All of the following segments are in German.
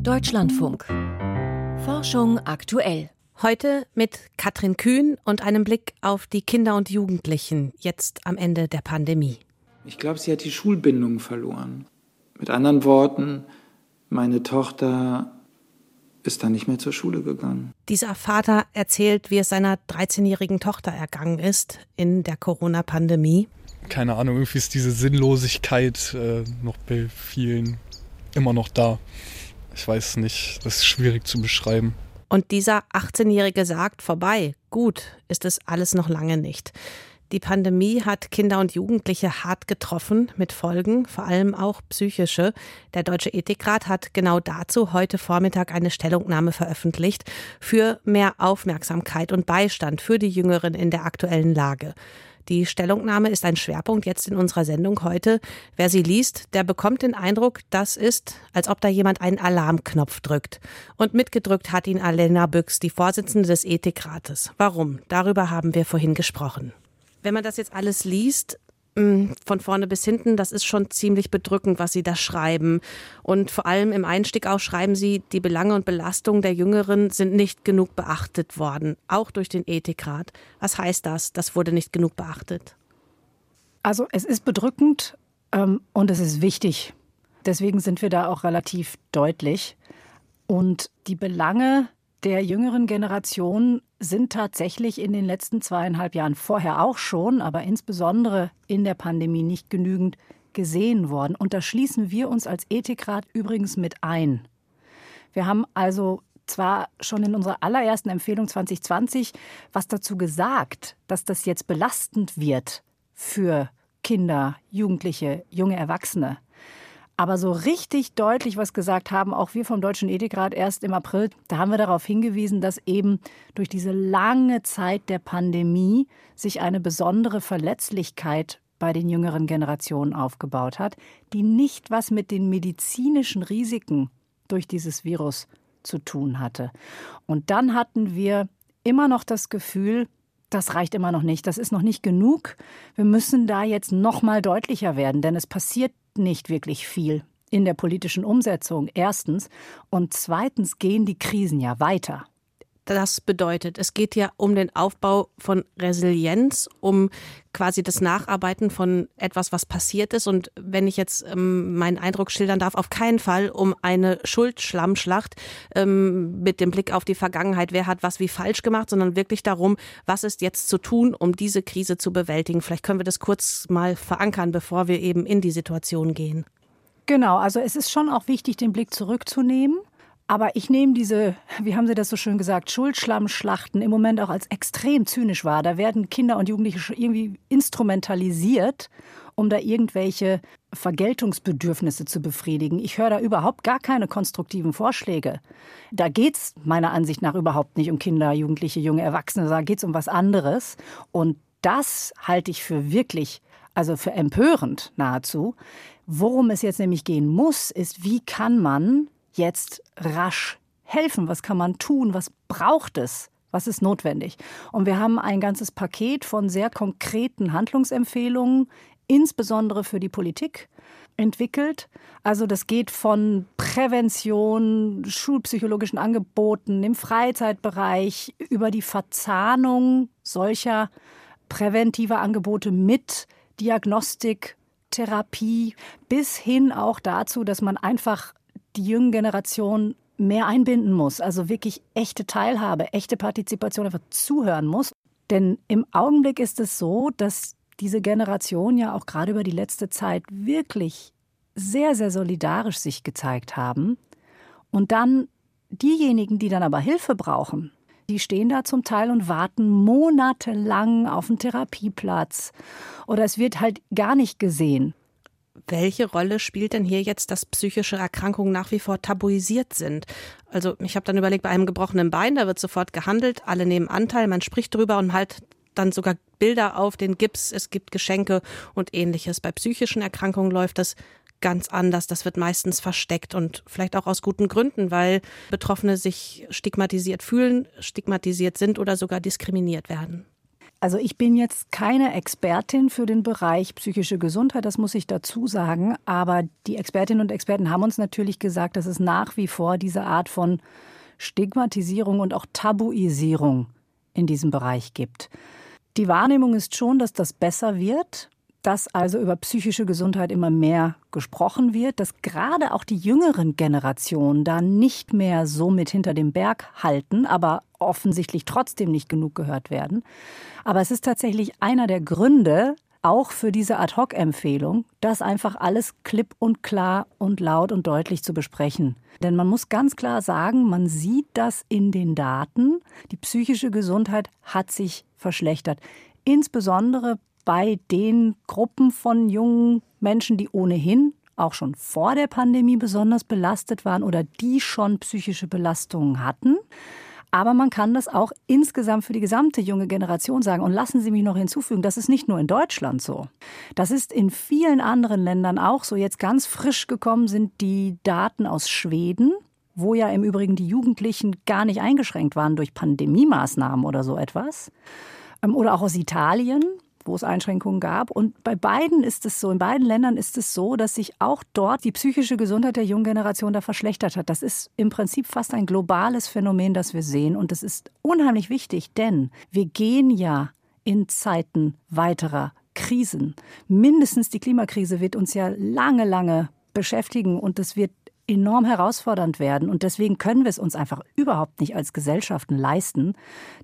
Deutschlandfunk. Forschung aktuell. Heute mit Katrin Kühn und einem Blick auf die Kinder und Jugendlichen jetzt am Ende der Pandemie. Ich glaube, sie hat die Schulbindung verloren. Mit anderen Worten, meine Tochter ist dann nicht mehr zur Schule gegangen. Dieser Vater erzählt, wie es seiner 13-jährigen Tochter ergangen ist in der Corona-Pandemie. Keine Ahnung, irgendwie ist diese Sinnlosigkeit äh, noch bei vielen immer noch da. Ich weiß nicht, das ist schwierig zu beschreiben. Und dieser 18-Jährige sagt, vorbei, gut ist es alles noch lange nicht. Die Pandemie hat Kinder und Jugendliche hart getroffen, mit Folgen, vor allem auch psychische. Der Deutsche Ethikrat hat genau dazu heute Vormittag eine Stellungnahme veröffentlicht für mehr Aufmerksamkeit und Beistand für die Jüngeren in der aktuellen Lage. Die Stellungnahme ist ein Schwerpunkt jetzt in unserer Sendung heute. Wer sie liest, der bekommt den Eindruck, das ist, als ob da jemand einen Alarmknopf drückt. Und mitgedrückt hat ihn Alena Büchs, die Vorsitzende des Ethikrates. Warum? Darüber haben wir vorhin gesprochen. Wenn man das jetzt alles liest, von vorne bis hinten, das ist schon ziemlich bedrückend, was Sie da schreiben. Und vor allem im Einstieg auch schreiben Sie, die Belange und Belastungen der Jüngeren sind nicht genug beachtet worden, auch durch den Ethikrat. Was heißt das? Das wurde nicht genug beachtet. Also es ist bedrückend ähm, und es ist wichtig. Deswegen sind wir da auch relativ deutlich. Und die Belange der jüngeren Generation sind tatsächlich in den letzten zweieinhalb Jahren vorher auch schon, aber insbesondere in der Pandemie nicht genügend gesehen worden. Und da schließen wir uns als Ethikrat übrigens mit ein. Wir haben also zwar schon in unserer allerersten Empfehlung 2020 was dazu gesagt, dass das jetzt belastend wird für Kinder, Jugendliche, junge Erwachsene. Aber so richtig deutlich was gesagt haben auch wir vom Deutschen Ethikrat erst im April. Da haben wir darauf hingewiesen, dass eben durch diese lange Zeit der Pandemie sich eine besondere Verletzlichkeit bei den jüngeren Generationen aufgebaut hat, die nicht was mit den medizinischen Risiken durch dieses Virus zu tun hatte. Und dann hatten wir immer noch das Gefühl, das reicht immer noch nicht, das ist noch nicht genug. Wir müssen da jetzt noch mal deutlicher werden, denn es passiert nicht wirklich viel in der politischen Umsetzung, erstens. Und zweitens gehen die Krisen ja weiter. Das bedeutet, es geht ja um den Aufbau von Resilienz, um quasi das Nacharbeiten von etwas, was passiert ist. Und wenn ich jetzt ähm, meinen Eindruck schildern darf, auf keinen Fall um eine Schuldschlammschlacht ähm, mit dem Blick auf die Vergangenheit, wer hat was wie falsch gemacht, sondern wirklich darum, was ist jetzt zu tun, um diese Krise zu bewältigen. Vielleicht können wir das kurz mal verankern, bevor wir eben in die Situation gehen. Genau, also es ist schon auch wichtig, den Blick zurückzunehmen aber ich nehme diese, wie haben Sie das so schön gesagt, Schuldschlammschlachten im Moment auch als extrem zynisch wahr. Da werden Kinder und Jugendliche irgendwie instrumentalisiert, um da irgendwelche Vergeltungsbedürfnisse zu befriedigen. Ich höre da überhaupt gar keine konstruktiven Vorschläge. Da geht es meiner Ansicht nach überhaupt nicht um Kinder, Jugendliche, junge Erwachsene, da geht es um was anderes. Und das halte ich für wirklich, also für empörend nahezu. Worum es jetzt nämlich gehen muss, ist, wie kann man jetzt rasch helfen? Was kann man tun? Was braucht es? Was ist notwendig? Und wir haben ein ganzes Paket von sehr konkreten Handlungsempfehlungen, insbesondere für die Politik, entwickelt. Also das geht von Prävention, schulpsychologischen Angeboten im Freizeitbereich über die Verzahnung solcher präventiver Angebote mit Diagnostik, Therapie bis hin auch dazu, dass man einfach die jüngere Generation mehr einbinden muss, also wirklich echte Teilhabe, echte Partizipation, einfach zuhören muss. Denn im Augenblick ist es so, dass diese Generation ja auch gerade über die letzte Zeit wirklich sehr, sehr solidarisch sich gezeigt haben. Und dann diejenigen, die dann aber Hilfe brauchen, die stehen da zum Teil und warten monatelang auf einen Therapieplatz. Oder es wird halt gar nicht gesehen welche Rolle spielt denn hier jetzt, dass psychische Erkrankungen nach wie vor tabuisiert sind? Also ich habe dann überlegt, bei einem gebrochenen Bein, da wird sofort gehandelt, alle nehmen Anteil, man spricht drüber und halt dann sogar Bilder auf den Gips, es gibt Geschenke und ähnliches. Bei psychischen Erkrankungen läuft das ganz anders. Das wird meistens versteckt und vielleicht auch aus guten Gründen, weil Betroffene sich stigmatisiert fühlen, stigmatisiert sind oder sogar diskriminiert werden. Also ich bin jetzt keine Expertin für den Bereich psychische Gesundheit, das muss ich dazu sagen. Aber die Expertinnen und Experten haben uns natürlich gesagt, dass es nach wie vor diese Art von Stigmatisierung und auch Tabuisierung in diesem Bereich gibt. Die Wahrnehmung ist schon, dass das besser wird, dass also über psychische Gesundheit immer mehr gesprochen wird, dass gerade auch die jüngeren Generationen da nicht mehr so mit hinter dem Berg halten, aber offensichtlich trotzdem nicht genug gehört werden. Aber es ist tatsächlich einer der Gründe, auch für diese Ad-Hoc-Empfehlung, das einfach alles klipp und klar und laut und deutlich zu besprechen. Denn man muss ganz klar sagen, man sieht das in den Daten. Die psychische Gesundheit hat sich verschlechtert. Insbesondere bei den Gruppen von jungen Menschen, die ohnehin auch schon vor der Pandemie besonders belastet waren oder die schon psychische Belastungen hatten. Aber man kann das auch insgesamt für die gesamte junge Generation sagen. Und lassen Sie mich noch hinzufügen, das ist nicht nur in Deutschland so. Das ist in vielen anderen Ländern auch so. Jetzt ganz frisch gekommen sind die Daten aus Schweden, wo ja im Übrigen die Jugendlichen gar nicht eingeschränkt waren durch Pandemiemaßnahmen oder so etwas. Ähm, oder auch aus Italien wo es Einschränkungen gab. Und bei beiden ist es so, in beiden Ländern ist es so, dass sich auch dort die psychische Gesundheit der jungen Generation da verschlechtert hat. Das ist im Prinzip fast ein globales Phänomen, das wir sehen. Und das ist unheimlich wichtig, denn wir gehen ja in Zeiten weiterer Krisen. Mindestens die Klimakrise wird uns ja lange, lange beschäftigen und es wird enorm herausfordernd werden. Und deswegen können wir es uns einfach überhaupt nicht als Gesellschaften leisten,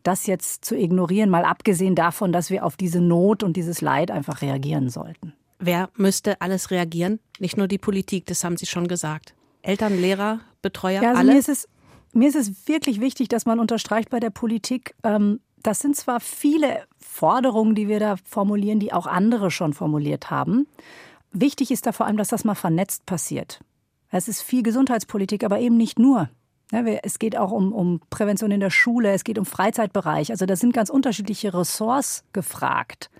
das jetzt zu ignorieren, mal abgesehen davon, dass wir auf diese Not und dieses Leid einfach reagieren sollten. Wer müsste alles reagieren? Nicht nur die Politik, das haben Sie schon gesagt. Eltern, Lehrer, Betreuer, ja, also alle? Mir ist, es, mir ist es wirklich wichtig, dass man unterstreicht bei der Politik, ähm, das sind zwar viele Forderungen, die wir da formulieren, die auch andere schon formuliert haben. Wichtig ist da vor allem, dass das mal vernetzt passiert. Es ist viel Gesundheitspolitik, aber eben nicht nur. Es geht auch um, um Prävention in der Schule, es geht um Freizeitbereich. Also da sind ganz unterschiedliche Ressorts gefragt.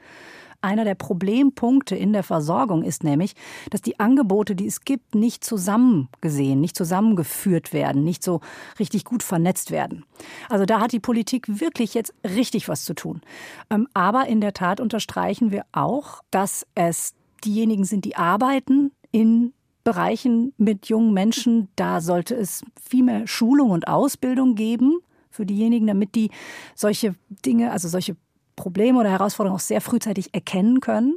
Einer der Problempunkte in der Versorgung ist nämlich, dass die Angebote, die es gibt, nicht zusammengesehen, nicht zusammengeführt werden, nicht so richtig gut vernetzt werden. Also da hat die Politik wirklich jetzt richtig was zu tun. Ähm, aber in der Tat unterstreichen wir auch, dass es diejenigen sind, die arbeiten in Bereichen mit jungen Menschen, da sollte es viel mehr Schulung und Ausbildung geben für diejenigen, damit die solche Dinge, also solche Probleme oder Herausforderungen auch sehr frühzeitig erkennen können.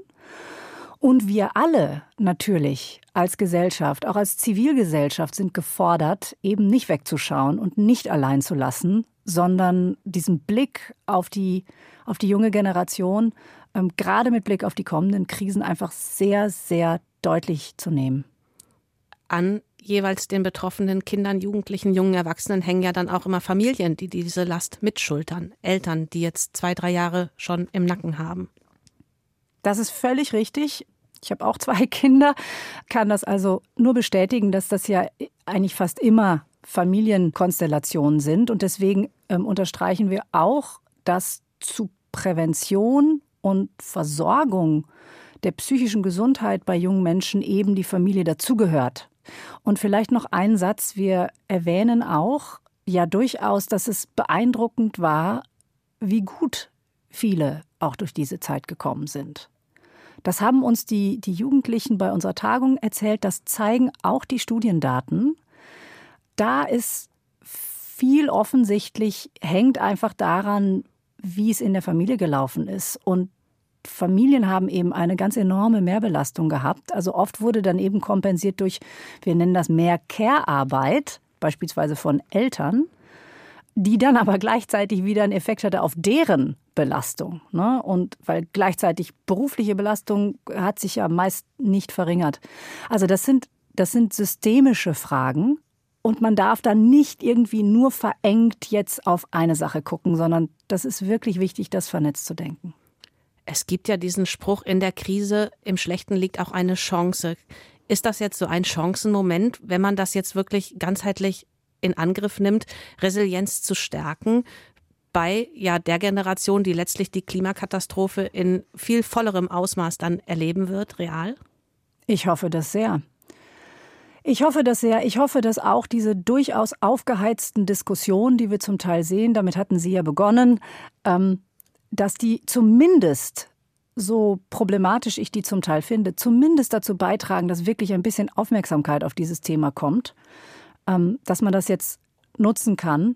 Und wir alle natürlich als Gesellschaft, auch als Zivilgesellschaft sind gefordert, eben nicht wegzuschauen und nicht allein zu lassen, sondern diesen Blick auf die, auf die junge Generation, ähm, gerade mit Blick auf die kommenden Krisen, einfach sehr, sehr deutlich zu nehmen an jeweils den betroffenen Kindern, Jugendlichen, jungen Erwachsenen hängen ja dann auch immer Familien, die diese Last mitschultern. Eltern, die jetzt zwei, drei Jahre schon im Nacken haben. Das ist völlig richtig. Ich habe auch zwei Kinder, kann das also nur bestätigen, dass das ja eigentlich fast immer Familienkonstellationen sind. Und deswegen ähm, unterstreichen wir auch, dass zu Prävention und Versorgung der psychischen Gesundheit bei jungen Menschen eben die Familie dazugehört. Und vielleicht noch ein Satz. Wir erwähnen auch ja durchaus, dass es beeindruckend war, wie gut viele auch durch diese Zeit gekommen sind. Das haben uns die, die Jugendlichen bei unserer Tagung erzählt. Das zeigen auch die Studiendaten. Da ist viel offensichtlich, hängt einfach daran, wie es in der Familie gelaufen ist. Und Familien haben eben eine ganz enorme Mehrbelastung gehabt. Also oft wurde dann eben kompensiert durch, wir nennen das mehr Care-Arbeit, beispielsweise von Eltern, die dann aber gleichzeitig wieder einen Effekt hatte auf deren Belastung. Ne? Und weil gleichzeitig berufliche Belastung hat sich ja meist nicht verringert. Also das sind, das sind systemische Fragen. Und man darf dann nicht irgendwie nur verengt jetzt auf eine Sache gucken, sondern das ist wirklich wichtig, das vernetzt zu denken. Es gibt ja diesen Spruch, in der Krise, im Schlechten liegt auch eine Chance. Ist das jetzt so ein Chancenmoment, wenn man das jetzt wirklich ganzheitlich in Angriff nimmt, Resilienz zu stärken bei ja der Generation, die letztlich die Klimakatastrophe in viel vollerem Ausmaß dann erleben wird, real? Ich hoffe das sehr. Ich hoffe das sehr. Ich hoffe, dass auch diese durchaus aufgeheizten Diskussionen, die wir zum Teil sehen, damit hatten Sie ja begonnen, ähm, dass die zumindest so problematisch ich die zum Teil finde, zumindest dazu beitragen, dass wirklich ein bisschen Aufmerksamkeit auf dieses Thema kommt, ähm, dass man das jetzt nutzen kann.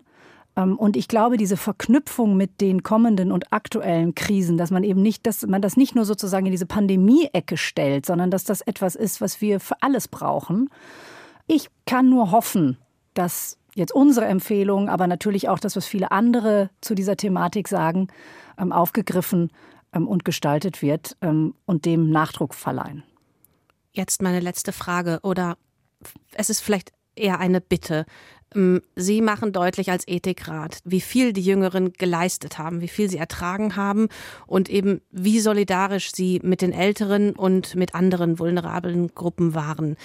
Ähm, und ich glaube, diese Verknüpfung mit den kommenden und aktuellen Krisen, dass man eben nicht, dass man das nicht nur sozusagen in diese Pandemie-Ecke stellt, sondern dass das etwas ist, was wir für alles brauchen. Ich kann nur hoffen, dass jetzt unsere Empfehlung, aber natürlich auch das, was viele andere zu dieser Thematik sagen, ähm, aufgegriffen ähm, und gestaltet wird ähm, und dem Nachdruck verleihen. Jetzt meine letzte Frage oder es ist vielleicht eher eine Bitte. Sie machen deutlich als Ethikrat, wie viel die Jüngeren geleistet haben, wie viel sie ertragen haben und eben wie solidarisch sie mit den Älteren und mit anderen vulnerablen Gruppen waren.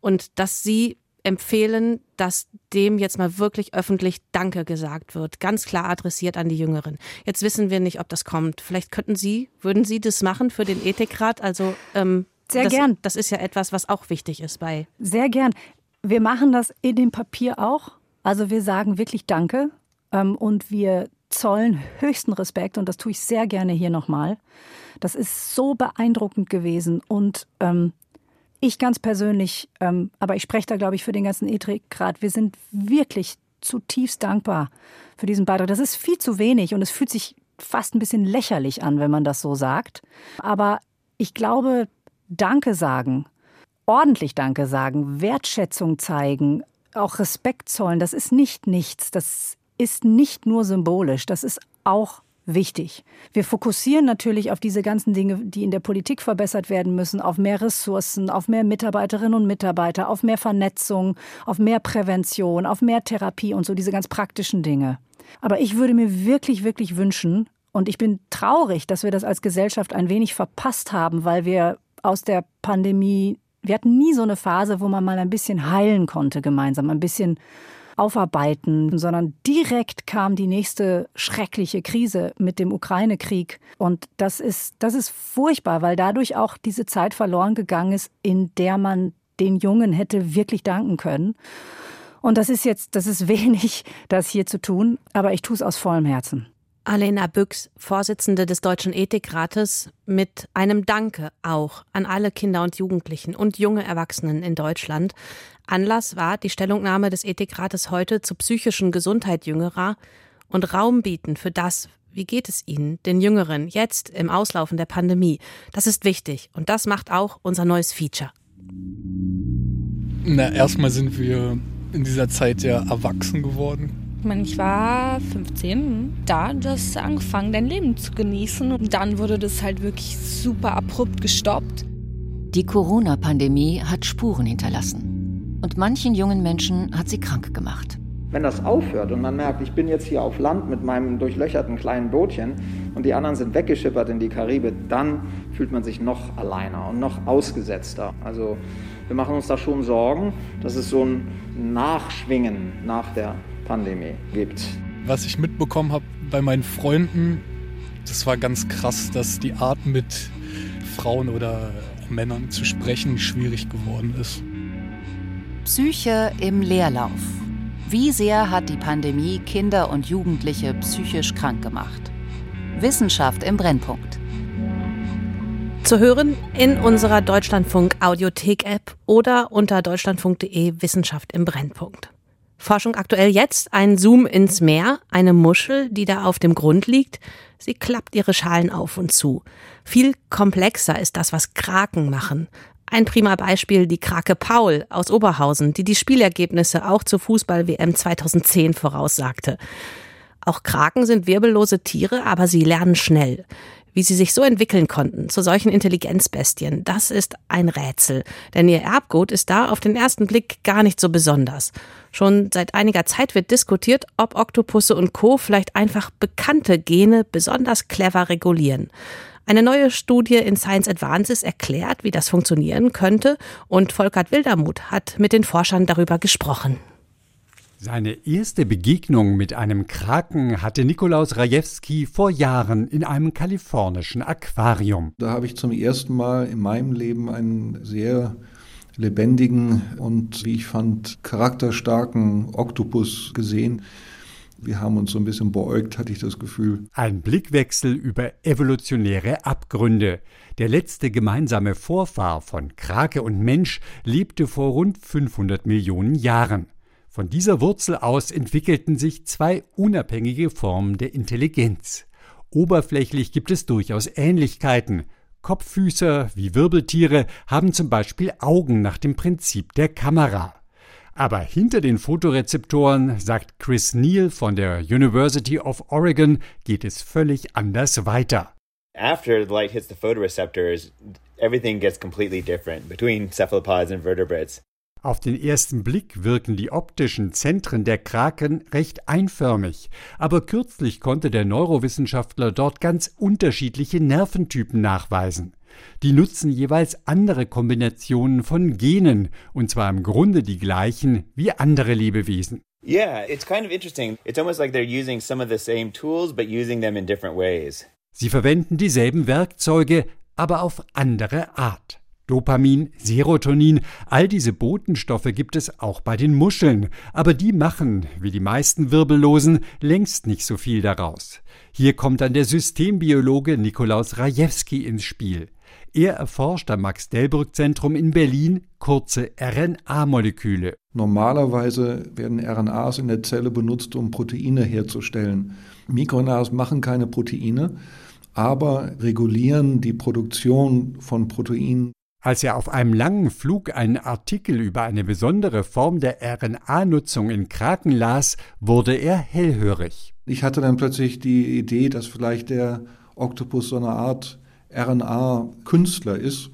Und dass sie empfehlen, dass dem jetzt mal wirklich öffentlich Danke gesagt wird, ganz klar adressiert an die Jüngeren. Jetzt wissen wir nicht, ob das kommt. Vielleicht könnten Sie, würden Sie das machen für den Ethikrat? Also ähm, sehr das, gern. Das ist ja etwas, was auch wichtig ist bei. Sehr gern. Wir machen das in dem Papier auch. Also wir sagen wirklich Danke ähm, und wir zollen höchsten Respekt und das tue ich sehr gerne hier nochmal. Das ist so beeindruckend gewesen und ähm, ich ganz persönlich, ähm, aber ich spreche da, glaube ich, für den ganzen Ethikrat, wir sind wirklich zutiefst dankbar für diesen Beitrag. Das ist viel zu wenig und es fühlt sich fast ein bisschen lächerlich an, wenn man das so sagt. Aber ich glaube, Danke sagen, ordentlich Danke sagen, Wertschätzung zeigen, auch Respekt zollen, das ist nicht nichts. Das ist nicht nur symbolisch, das ist auch wichtig. Wir fokussieren natürlich auf diese ganzen Dinge, die in der Politik verbessert werden müssen, auf mehr Ressourcen, auf mehr Mitarbeiterinnen und Mitarbeiter, auf mehr Vernetzung, auf mehr Prävention, auf mehr Therapie und so diese ganz praktischen Dinge. Aber ich würde mir wirklich, wirklich wünschen, und ich bin traurig, dass wir das als Gesellschaft ein wenig verpasst haben, weil wir aus der Pandemie, wir hatten nie so eine Phase, wo man mal ein bisschen heilen konnte gemeinsam, ein bisschen aufarbeiten, sondern direkt kam die nächste schreckliche Krise mit dem Ukraine-Krieg. Und das ist, das ist furchtbar, weil dadurch auch diese Zeit verloren gegangen ist, in der man den Jungen hätte wirklich danken können. Und das ist jetzt, das ist wenig, das hier zu tun, aber ich tue es aus vollem Herzen. Alena Büchs, Vorsitzende des Deutschen Ethikrates, mit einem Danke auch an alle Kinder und Jugendlichen und junge Erwachsenen in Deutschland. Anlass war die Stellungnahme des Ethikrates heute zur psychischen Gesundheit Jüngerer und Raum bieten für das, wie geht es Ihnen, den Jüngeren, jetzt im Auslaufen der Pandemie. Das ist wichtig und das macht auch unser neues Feature. Na, erstmal sind wir in dieser Zeit ja erwachsen geworden ich meine, ich war 15, da du hast angefangen, dein Leben zu genießen. Und dann wurde das halt wirklich super abrupt gestoppt. Die Corona-Pandemie hat Spuren hinterlassen. Und manchen jungen Menschen hat sie krank gemacht. Wenn das aufhört und man merkt, ich bin jetzt hier auf Land mit meinem durchlöcherten kleinen Bootchen und die anderen sind weggeschippert in die Karibik, dann fühlt man sich noch alleiner und noch ausgesetzter. Also wir machen uns da schon Sorgen, dass es so ein Nachschwingen nach der Pandemie gibt. Was ich mitbekommen habe bei meinen Freunden, das war ganz krass, dass die Art mit Frauen oder Männern zu sprechen schwierig geworden ist. Psyche im Leerlauf. Wie sehr hat die Pandemie Kinder und Jugendliche psychisch krank gemacht? Wissenschaft im Brennpunkt. Zu hören in unserer Deutschlandfunk Audiothek App oder unter deutschlandfunk.de Wissenschaft im Brennpunkt. Forschung aktuell jetzt ein Zoom ins Meer, eine Muschel, die da auf dem Grund liegt. Sie klappt ihre Schalen auf und zu. Viel komplexer ist das, was Kraken machen. Ein prima Beispiel die Krake Paul aus Oberhausen, die die Spielergebnisse auch zur Fußball-WM 2010 voraussagte. Auch Kraken sind wirbellose Tiere, aber sie lernen schnell. Wie sie sich so entwickeln konnten zu solchen Intelligenzbestien, das ist ein Rätsel. Denn ihr Erbgut ist da auf den ersten Blick gar nicht so besonders. Schon seit einiger Zeit wird diskutiert, ob Oktopusse und Co. vielleicht einfach bekannte Gene besonders clever regulieren. Eine neue Studie in Science Advances erklärt, wie das funktionieren könnte, und Volkert Wildermuth hat mit den Forschern darüber gesprochen. Seine erste Begegnung mit einem Kraken hatte Nikolaus Rajewski vor Jahren in einem kalifornischen Aquarium. Da habe ich zum ersten Mal in meinem Leben einen sehr lebendigen und, wie ich fand, charakterstarken Oktopus gesehen. Wir haben uns so ein bisschen beäugt, hatte ich das Gefühl. Ein Blickwechsel über evolutionäre Abgründe. Der letzte gemeinsame Vorfahr von Krake und Mensch lebte vor rund 500 Millionen Jahren. Von dieser Wurzel aus entwickelten sich zwei unabhängige Formen der Intelligenz. Oberflächlich gibt es durchaus Ähnlichkeiten. Kopffüßer wie Wirbeltiere haben zum Beispiel Augen nach dem Prinzip der Kamera. Aber hinter den Fotorezeptoren, sagt Chris Neal von der University of Oregon, geht es völlig anders weiter. After the light hits the photoreceptors, everything gets completely different between cephalopods and vertebrates. Auf den ersten Blick wirken die optischen Zentren der Kraken recht einförmig, aber kürzlich konnte der Neurowissenschaftler dort ganz unterschiedliche Nerventypen nachweisen. Die nutzen jeweils andere Kombinationen von Genen, und zwar im Grunde die gleichen wie andere Lebewesen. Yeah, it's kind of interesting. It's almost like they're using some of the same tools, but using them in different ways. Sie verwenden dieselben Werkzeuge, aber auf andere Art. Dopamin, Serotonin, all diese Botenstoffe gibt es auch bei den Muscheln, aber die machen, wie die meisten Wirbellosen, längst nicht so viel daraus. Hier kommt dann der Systembiologe Nikolaus Rajewski ins Spiel. Er erforscht am Max-Delbrück-Zentrum in Berlin kurze RNA-Moleküle. Normalerweise werden RNAs in der Zelle benutzt, um Proteine herzustellen. MikroRNAs machen keine Proteine, aber regulieren die Produktion von Proteinen. Als er auf einem langen Flug einen Artikel über eine besondere Form der RNA-Nutzung in Kraken las, wurde er hellhörig. Ich hatte dann plötzlich die Idee, dass vielleicht der Oktopus so eine Art RNA-Künstler ist,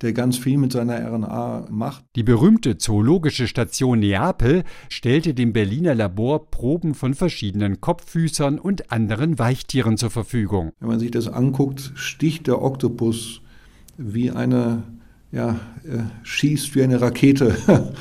der ganz viel mit seiner RNA macht. Die berühmte zoologische Station Neapel stellte dem Berliner Labor Proben von verschiedenen Kopffüßern und anderen Weichtieren zur Verfügung. Wenn man sich das anguckt, sticht der Oktopus wie eine, ja, äh, schießt wie eine Rakete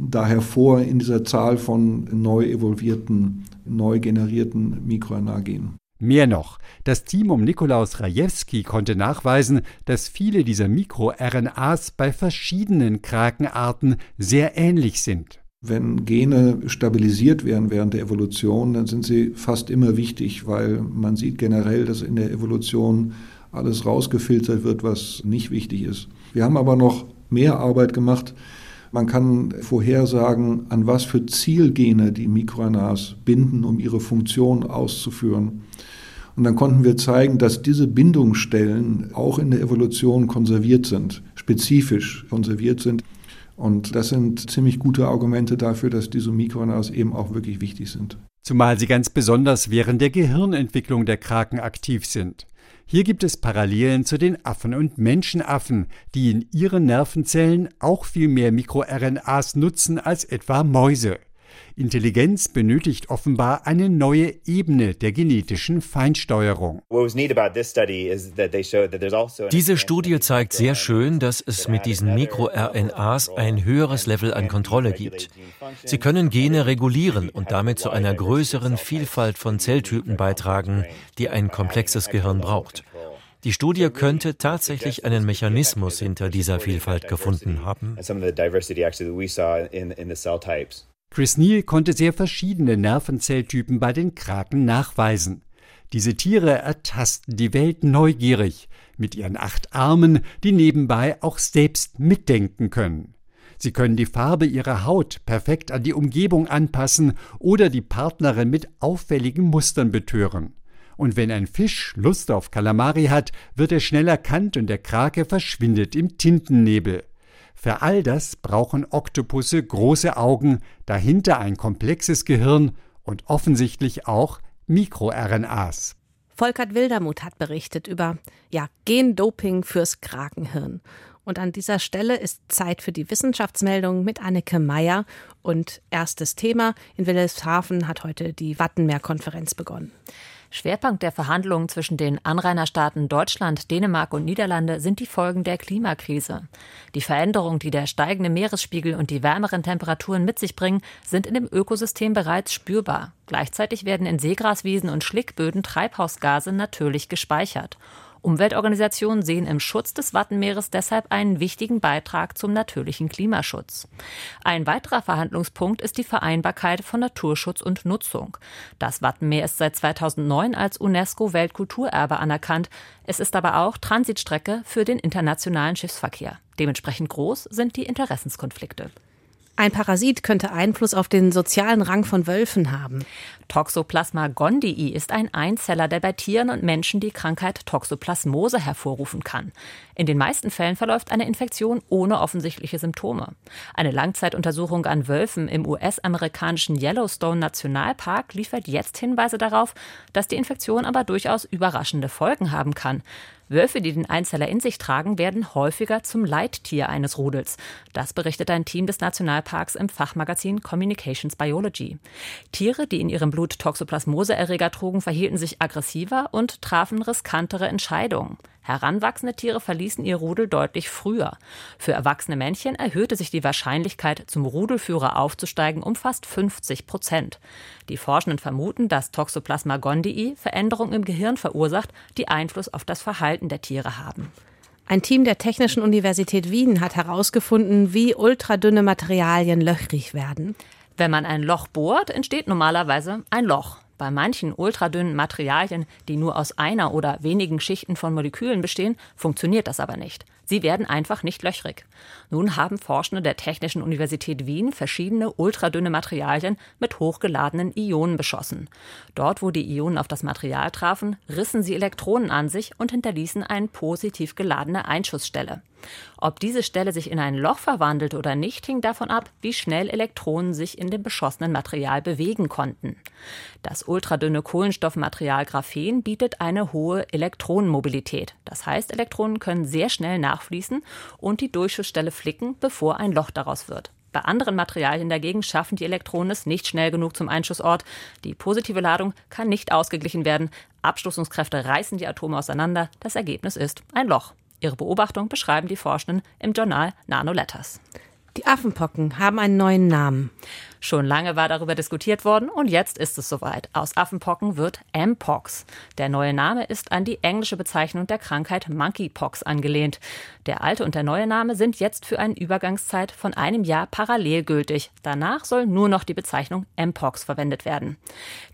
da hervor in dieser Zahl von neu evolvierten, neu generierten MikroRNA-Genen. Mehr noch, das Team um Nikolaus Rajewski konnte nachweisen, dass viele dieser MikroRNAs bei verschiedenen Krakenarten sehr ähnlich sind. Wenn Gene stabilisiert werden während der Evolution, dann sind sie fast immer wichtig, weil man sieht generell, dass in der Evolution alles rausgefiltert wird, was nicht wichtig ist. Wir haben aber noch mehr Arbeit gemacht. Man kann vorhersagen, an was für Zielgene die MikroRNAs binden, um ihre Funktion auszuführen. Und dann konnten wir zeigen, dass diese Bindungsstellen auch in der Evolution konserviert sind, spezifisch konserviert sind. Und das sind ziemlich gute Argumente dafür, dass diese MikroRNAs eben auch wirklich wichtig sind. Zumal sie ganz besonders während der Gehirnentwicklung der Kraken aktiv sind. Hier gibt es Parallelen zu den Affen und Menschenaffen, die in ihren Nervenzellen auch viel mehr MikroRNAs nutzen als etwa Mäuse. Intelligenz benötigt offenbar eine neue Ebene der genetischen Feinsteuerung. Also Diese Studie zeigt sehr schön, dass es mit diesen MikroRNAs ein höheres Level an Kontrolle gibt. Sie können Gene regulieren und damit zu einer größeren Vielfalt von Zelltypen beitragen, die ein komplexes Gehirn braucht. Die Studie könnte tatsächlich einen Mechanismus hinter dieser Vielfalt gefunden haben. Chris Neal konnte sehr verschiedene Nervenzelltypen bei den Kraken nachweisen. Diese Tiere ertasten die Welt neugierig, mit ihren acht Armen, die nebenbei auch selbst mitdenken können. Sie können die Farbe ihrer Haut perfekt an die Umgebung anpassen oder die Partnerin mit auffälligen Mustern betören. Und wenn ein Fisch Lust auf Kalamari hat, wird er schnell erkannt und der Krake verschwindet im Tintennebel. Für all das brauchen Oktopusse große Augen, dahinter ein komplexes Gehirn und offensichtlich auch MikroRNAs. Volkert Wildermuth hat berichtet über ja, Gendoping fürs Krakenhirn. Und an dieser Stelle ist Zeit für die Wissenschaftsmeldung mit Anneke Meyer. Und erstes Thema: In Wilhelmshaven hat heute die Wattenmeer-Konferenz begonnen. Schwerpunkt der Verhandlungen zwischen den Anrainerstaaten Deutschland, Dänemark und Niederlande sind die Folgen der Klimakrise. Die Veränderungen, die der steigende Meeresspiegel und die wärmeren Temperaturen mit sich bringen, sind in dem Ökosystem bereits spürbar. Gleichzeitig werden in Seegraswiesen und Schlickböden Treibhausgase natürlich gespeichert. Umweltorganisationen sehen im Schutz des Wattenmeeres deshalb einen wichtigen Beitrag zum natürlichen Klimaschutz. Ein weiterer Verhandlungspunkt ist die Vereinbarkeit von Naturschutz und Nutzung. Das Wattenmeer ist seit 2009 als UNESCO-Weltkulturerbe anerkannt. Es ist aber auch Transitstrecke für den internationalen Schiffsverkehr. Dementsprechend groß sind die Interessenskonflikte. Ein Parasit könnte Einfluss auf den sozialen Rang von Wölfen haben. Toxoplasma gondii ist ein Einzeller, der bei Tieren und Menschen die Krankheit Toxoplasmose hervorrufen kann. In den meisten Fällen verläuft eine Infektion ohne offensichtliche Symptome. Eine Langzeituntersuchung an Wölfen im US-amerikanischen Yellowstone Nationalpark liefert jetzt Hinweise darauf, dass die Infektion aber durchaus überraschende Folgen haben kann. Wölfe, die den Einzeller in sich tragen, werden häufiger zum Leittier eines Rudels. Das berichtet ein Team des Nationalparks im Fachmagazin Communications Biology. Tiere, die in ihrem Blut Toxoplasmoseerreger trugen, verhielten sich aggressiver und trafen riskantere Entscheidungen. Heranwachsende Tiere verließen ihr Rudel deutlich früher. Für erwachsene Männchen erhöhte sich die Wahrscheinlichkeit, zum Rudelführer aufzusteigen, um fast 50 Prozent. Die Forschenden vermuten, dass Toxoplasma gondii Veränderungen im Gehirn verursacht, die Einfluss auf das Verhalten der Tiere haben. Ein Team der Technischen Universität Wien hat herausgefunden, wie ultradünne Materialien löchrig werden. Wenn man ein Loch bohrt, entsteht normalerweise ein Loch. Bei manchen ultradünnen Materialien, die nur aus einer oder wenigen Schichten von Molekülen bestehen, funktioniert das aber nicht. Sie werden einfach nicht löchrig. Nun haben Forschende der Technischen Universität Wien verschiedene ultradünne Materialien mit hochgeladenen Ionen beschossen. Dort, wo die Ionen auf das Material trafen, rissen sie Elektronen an sich und hinterließen eine positiv geladene Einschussstelle. Ob diese Stelle sich in ein Loch verwandelt oder nicht, hing davon ab, wie schnell Elektronen sich in dem beschossenen Material bewegen konnten. Das ultradünne Kohlenstoffmaterial Graphen bietet eine hohe Elektronenmobilität. Das heißt, Elektronen können sehr schnell nachfließen und die Durchschussstelle flicken, bevor ein Loch daraus wird. Bei anderen Materialien dagegen schaffen die Elektronen es nicht schnell genug zum Einschussort. Die positive Ladung kann nicht ausgeglichen werden. Abstoßungskräfte reißen die Atome auseinander. Das Ergebnis ist ein Loch. Ihre Beobachtung beschreiben die Forschenden im Journal Nanoletters. Die Affenpocken haben einen neuen Namen. Schon lange war darüber diskutiert worden und jetzt ist es soweit. Aus Affenpocken wird Mpox. Der neue Name ist an die englische Bezeichnung der Krankheit Monkeypox angelehnt. Der alte und der neue Name sind jetzt für eine Übergangszeit von einem Jahr parallel gültig. Danach soll nur noch die Bezeichnung Mpox verwendet werden.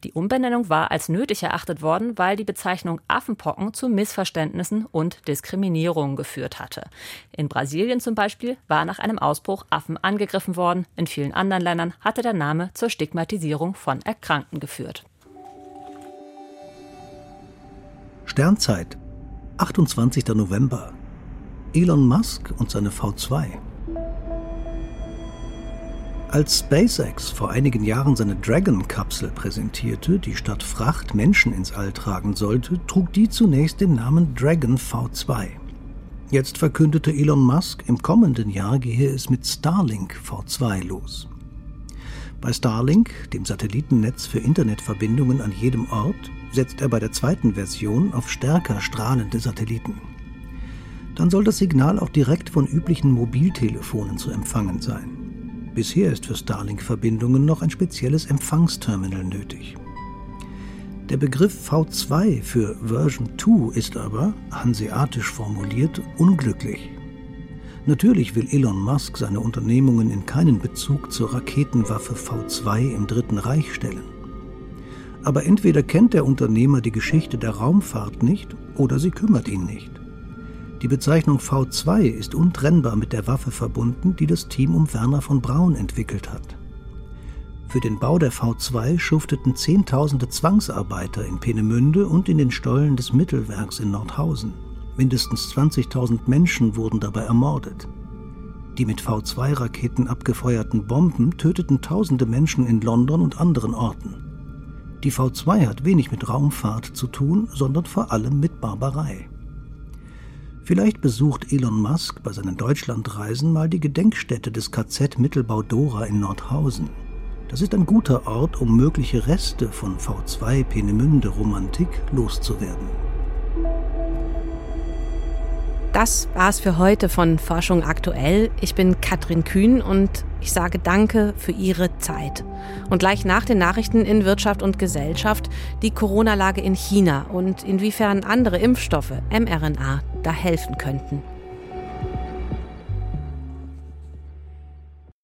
Die Umbenennung war als nötig erachtet worden, weil die Bezeichnung Affenpocken zu Missverständnissen und Diskriminierungen geführt hatte. In Brasilien zum Beispiel war nach einem Ausbruch Affen angegriffen worden. In vielen anderen Ländern hatte hatte der Name zur Stigmatisierung von Erkrankten geführt. Sternzeit, 28. November. Elon Musk und seine V2. Als SpaceX vor einigen Jahren seine Dragon-Kapsel präsentierte, die statt Fracht Menschen ins All tragen sollte, trug die zunächst den Namen Dragon V2. Jetzt verkündete Elon Musk, im kommenden Jahr gehe es mit Starlink V2 los. Bei Starlink, dem Satellitennetz für Internetverbindungen an jedem Ort, setzt er bei der zweiten Version auf stärker strahlende Satelliten. Dann soll das Signal auch direkt von üblichen Mobiltelefonen zu empfangen sein. Bisher ist für Starlink-Verbindungen noch ein spezielles Empfangsterminal nötig. Der Begriff V2 für Version 2 ist aber, hanseatisch formuliert, unglücklich. Natürlich will Elon Musk seine Unternehmungen in keinen Bezug zur Raketenwaffe V2 im Dritten Reich stellen. Aber entweder kennt der Unternehmer die Geschichte der Raumfahrt nicht oder sie kümmert ihn nicht. Die Bezeichnung V2 ist untrennbar mit der Waffe verbunden, die das Team um Werner von Braun entwickelt hat. Für den Bau der V2 schufteten Zehntausende Zwangsarbeiter in Peenemünde und in den Stollen des Mittelwerks in Nordhausen. Mindestens 20.000 Menschen wurden dabei ermordet. Die mit V2-Raketen abgefeuerten Bomben töteten tausende Menschen in London und anderen Orten. Die V2 hat wenig mit Raumfahrt zu tun, sondern vor allem mit Barbarei. Vielleicht besucht Elon Musk bei seinen Deutschlandreisen mal die Gedenkstätte des KZ Mittelbau Dora in Nordhausen. Das ist ein guter Ort, um mögliche Reste von V2 Peenemünde Romantik loszuwerden. Das war's für heute von Forschung aktuell. Ich bin Katrin Kühn und ich sage Danke für Ihre Zeit. Und gleich nach den Nachrichten in Wirtschaft und Gesellschaft die Corona-Lage in China und inwiefern andere Impfstoffe, mRNA, da helfen könnten.